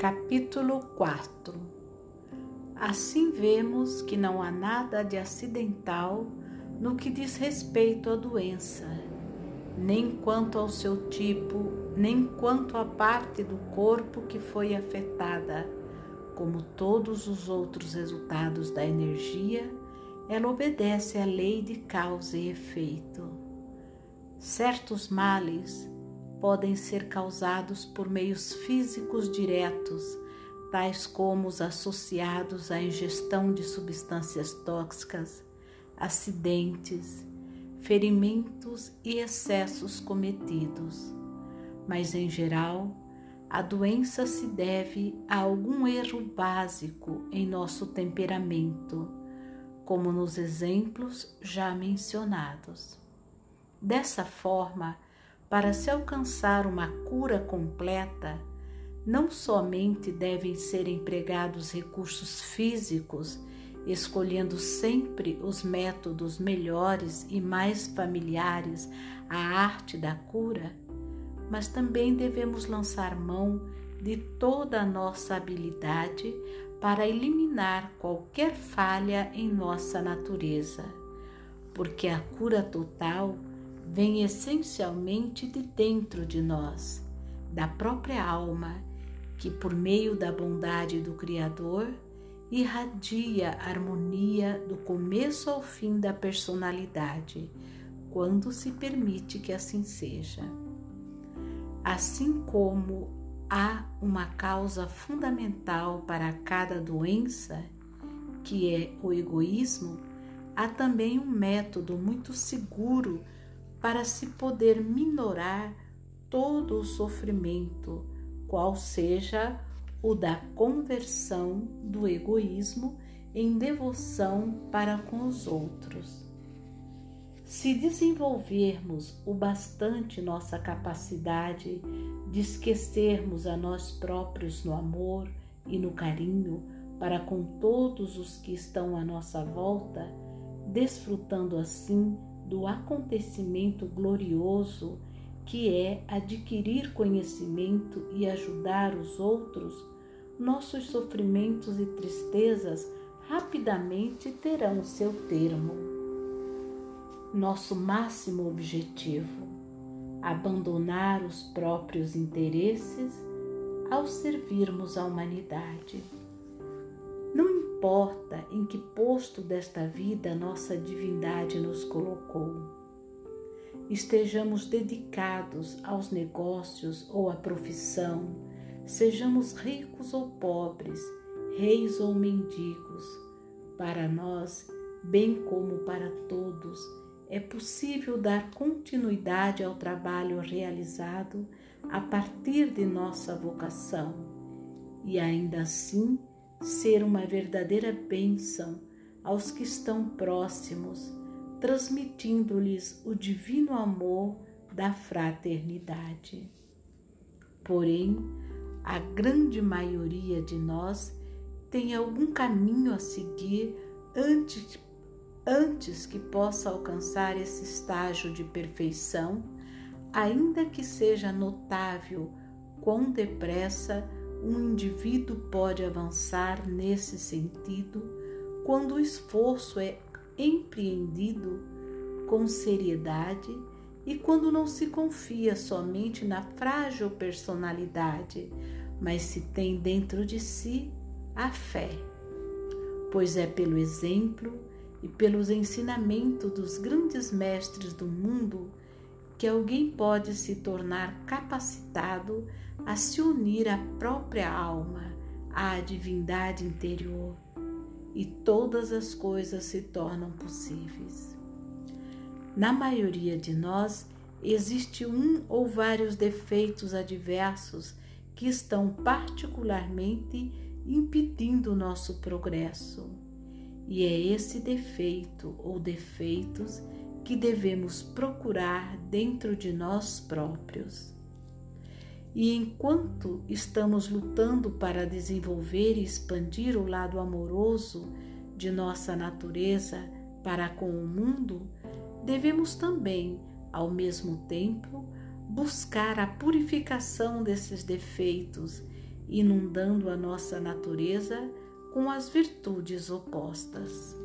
Capítulo 4 Assim vemos que não há nada de acidental no que diz respeito à doença, nem quanto ao seu tipo, nem quanto à parte do corpo que foi afetada. Como todos os outros resultados da energia, ela obedece à lei de causa e efeito. Certos males podem ser causados por meios físicos diretos, tais como os associados à ingestão de substâncias tóxicas, acidentes, ferimentos e excessos cometidos. Mas, em geral, a doença se deve a algum erro básico em nosso temperamento, como nos exemplos já mencionados. Dessa forma, para se alcançar uma cura completa, não somente devem ser empregados recursos físicos, escolhendo sempre os métodos melhores e mais familiares à arte da cura, mas também devemos lançar mão de toda a nossa habilidade para eliminar qualquer falha em nossa natureza, porque a cura total vem essencialmente de dentro de nós, da própria alma, que por meio da bondade do Criador irradia a harmonia do começo ao fim da personalidade, quando se permite que assim seja. Assim como há uma causa fundamental para cada doença, que é o egoísmo, há também um método muito seguro para se poder minorar todo o sofrimento, qual seja o da conversão do egoísmo em devoção para com os outros. Se desenvolvermos o bastante nossa capacidade de esquecermos a nós próprios no amor e no carinho para com todos os que estão à nossa volta, desfrutando assim do acontecimento glorioso que é adquirir conhecimento e ajudar os outros, nossos sofrimentos e tristezas rapidamente terão seu termo. Nosso máximo objetivo: abandonar os próprios interesses ao servirmos a humanidade. Não importa em que posto desta vida nossa divindade nos colocou. Estejamos dedicados aos negócios ou à profissão, sejamos ricos ou pobres, reis ou mendigos, para nós, bem como para todos, é possível dar continuidade ao trabalho realizado a partir de nossa vocação e ainda assim ser uma verdadeira bênção aos que estão próximos, transmitindo-lhes o divino amor da fraternidade. Porém, a grande maioria de nós tem algum caminho a seguir antes, antes que possa alcançar esse estágio de perfeição, ainda que seja notável quão depressa um indivíduo pode avançar nesse sentido quando o esforço é empreendido com seriedade e quando não se confia somente na frágil personalidade, mas se tem dentro de si a fé. Pois é pelo exemplo e pelos ensinamentos dos grandes mestres do mundo que alguém pode se tornar capacitado a se unir à própria alma, à divindade interior, e todas as coisas se tornam possíveis. Na maioria de nós, existe um ou vários defeitos adversos que estão particularmente impedindo o nosso progresso. E é esse defeito ou defeitos que devemos procurar dentro de nós próprios. E enquanto estamos lutando para desenvolver e expandir o lado amoroso de nossa natureza para com o mundo, devemos também, ao mesmo tempo, buscar a purificação desses defeitos inundando a nossa natureza com as virtudes opostas.